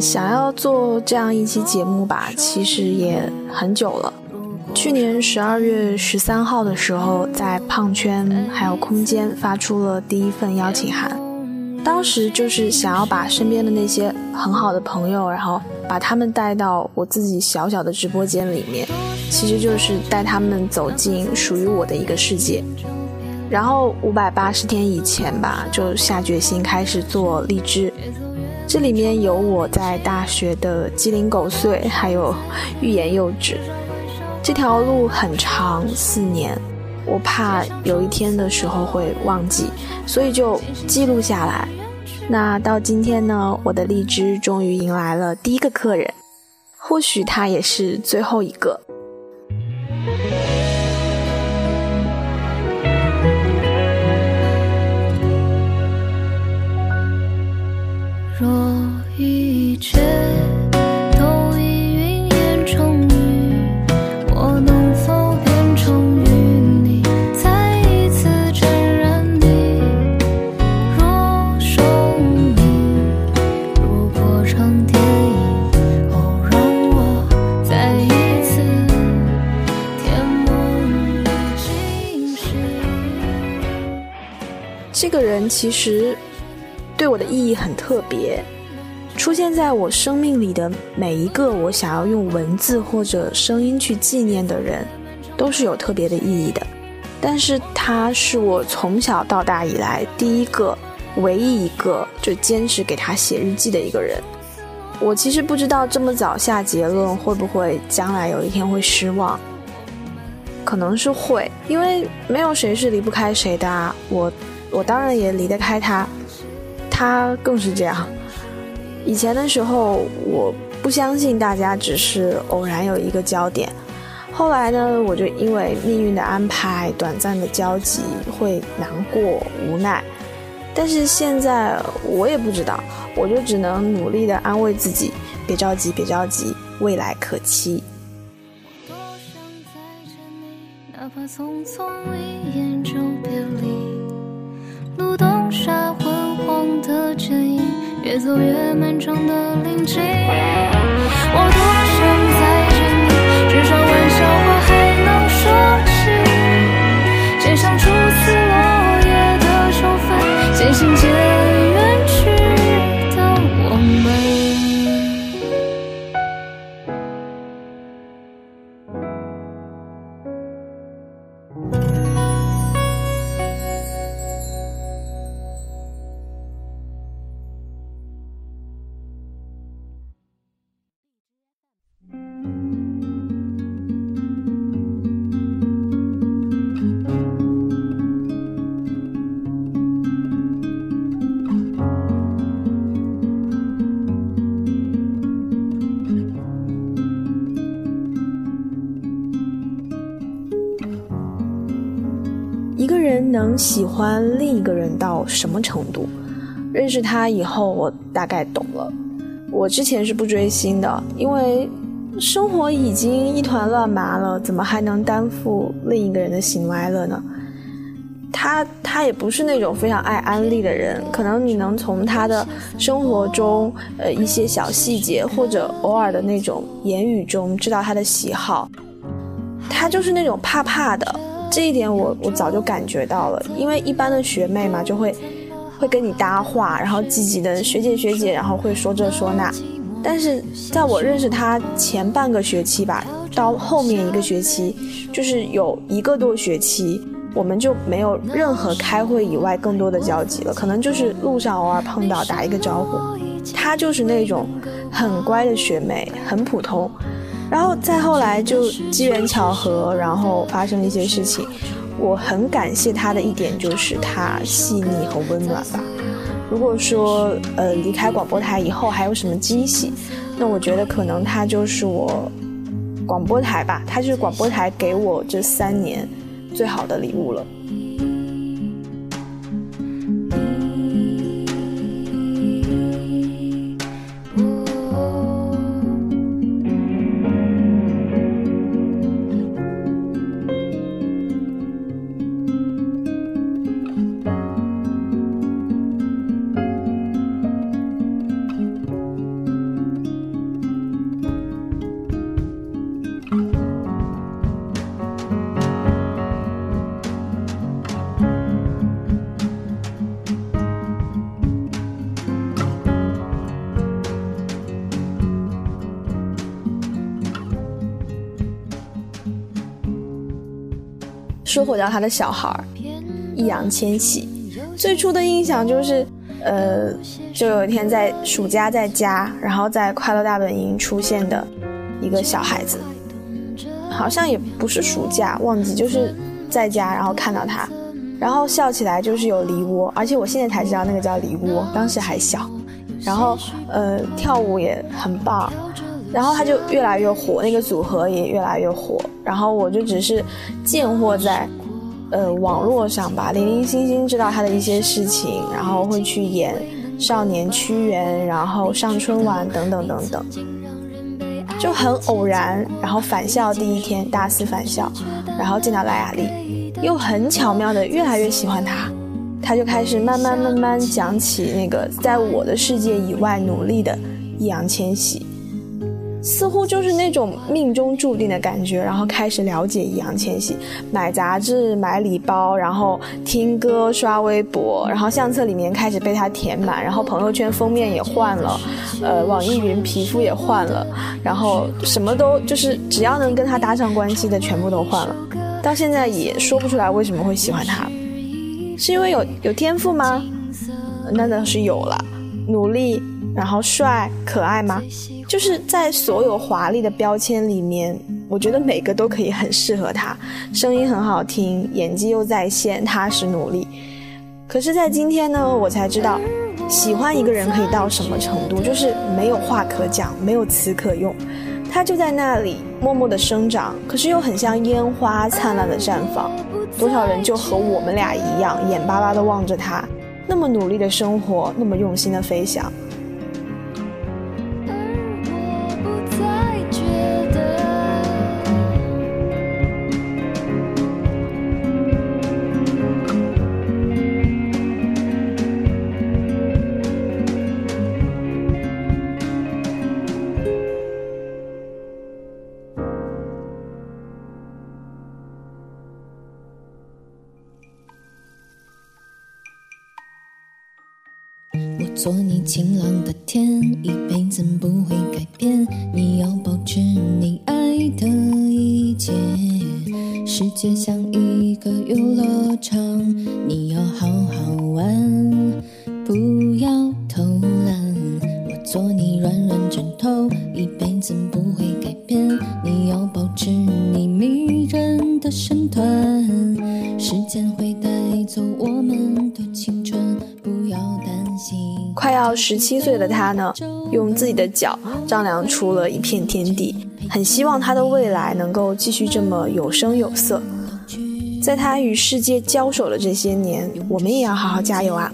想要做这样一期节目吧，其实也很久了。去年十二月十三号的时候，在胖圈还有空间发出了第一份邀请函。当时就是想要把身边的那些很好的朋友，然后把他们带到我自己小小的直播间里面，其实就是带他们走进属于我的一个世界。然后五百八十天以前吧，就下决心开始做荔枝。这里面有我在大学的鸡零狗碎，还有欲言又止。这条路很长，四年，我怕有一天的时候会忘记，所以就记录下来。那到今天呢，我的荔枝终于迎来了第一个客人，或许他也是最后一个。若一切都已云烟成雨，我能否变成与你再一次沾染你？若生命如过场电影，哦，让我再一次填满了惊喜。这个人其实对我的意义很特别，出现在我生命里的每一个我想要用文字或者声音去纪念的人，都是有特别的意义的。但是他是我从小到大以来第一个、唯一一个就坚持给他写日记的一个人。我其实不知道这么早下结论会不会将来有一天会失望，可能是会，因为没有谁是离不开谁的啊。我我当然也离得开他，他更是这样。以前的时候，我不相信大家只是偶然有一个焦点，后来呢，我就因为命运的安排、短暂的交集会难过、无奈。但是现在我也不知道，我就只能努力的安慰自己，别着急，别着急，未来可期。我多想再见你，哪怕匆匆一眼中越走越漫长的林径。我多想再见你，至少玩笑话还能说起。街上初次落叶的秋分，渐行渐能喜欢另一个人到什么程度？认识他以后，我大概懂了。我之前是不追星的，因为生活已经一团乱麻了，怎么还能担负另一个人的喜怒哀乐呢？他他也不是那种非常爱安利的人，可能你能从他的生活中，呃一些小细节或者偶尔的那种言语中知道他的喜好。他就是那种怕怕的，这一点我我早就感觉到了，因为一般的学妹嘛就会会跟你搭话，然后积极的学姐学姐，然后会说这说那。但是在我认识他前半个学期吧，到后面一个学期，就是有一个多学期，我们就没有任何开会以外更多的交集了，可能就是路上偶尔碰到打一个招呼。她就是那种很乖的学妹，很普通。然后再后来就机缘巧合，然后发生了一些事情。我很感谢他的一点就是他细腻和温暖吧。如果说呃离开广播台以后还有什么惊喜，那我觉得可能他就是我广播台吧，他就是广播台给我这三年最好的礼物了。说回到他的小孩易烊千玺，最初的印象就是，呃，就有一天在暑假在家，然后在快乐大本营出现的一个小孩子，好像也不是暑假，忘记就是在家，然后看到他，然后笑起来就是有梨窝，而且我现在才知道那个叫梨窝，当时还小，然后呃跳舞也很棒。然后他就越来越火，那个组合也越来越火。然后我就只是贱货在，呃，网络上吧，零零星星知道他的一些事情，然后会去演少年屈原，然后上春晚等等等等，就很偶然。然后返校第一天，大四返校，然后见到赖雅丽，又很巧妙的越来越喜欢他，他就开始慢慢慢慢讲起那个在我的世界以外努力的易烊千玺。似乎就是那种命中注定的感觉，然后开始了解易烊千玺，买杂志、买礼包，然后听歌、刷微博，然后相册里面开始被他填满，然后朋友圈封面也换了，呃，网易云皮肤也换了，然后什么都就是只要能跟他搭上关系的全部都换了，到现在也说不出来为什么会喜欢他，是因为有有天赋吗？那倒是有了，努力，然后帅可爱吗？就是在所有华丽的标签里面，我觉得每个都可以很适合他，声音很好听，演技又在线，踏实努力。可是，在今天呢，我才知道，喜欢一个人可以到什么程度，就是没有话可讲，没有词可用，他就在那里默默的生长，可是又很像烟花灿烂的绽放。多少人就和我们俩一样，眼巴巴的望着他，那么努力的生活，那么用心的飞翔。做你晴朗的天，一辈子不会十七岁的他呢，用自己的脚丈量出了一片天地，很希望他的未来能够继续这么有声有色。在他与世界交手的这些年，我们也要好好加油啊！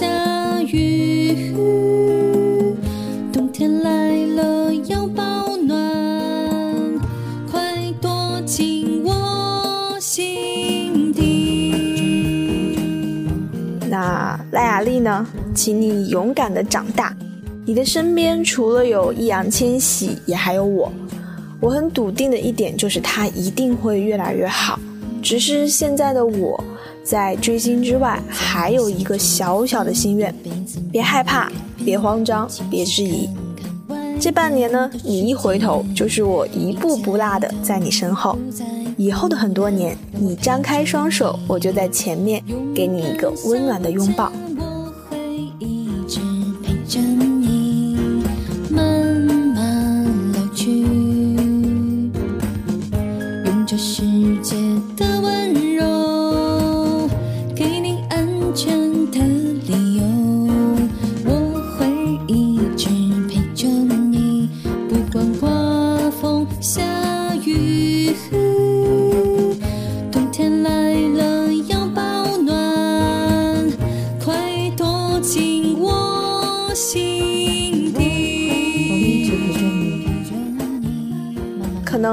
赖请你勇敢的长大。你的身边除了有易烊千玺，也还有我。我很笃定的一点就是，他一定会越来越好。只是现在的我，在追星之外，还有一个小小的心愿：别害怕，别慌张，别质疑。这半年呢，你一回头，就是我一步不落的在你身后。以后的很多年，你张开双手，我就在前面，给你一个温暖的拥抱。真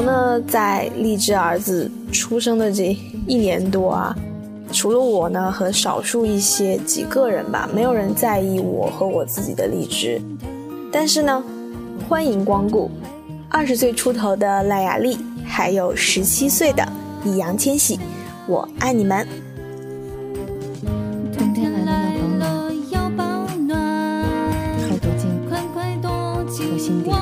可能呢，在荔枝儿子出生的这一年多啊，除了我呢和少数一些几个人吧，没有人在意我和我自己的荔枝。但是呢，欢迎光顾二十岁出头的赖雅丽，还有十七岁的易烊千玺，我爱你们。快躲进我心底。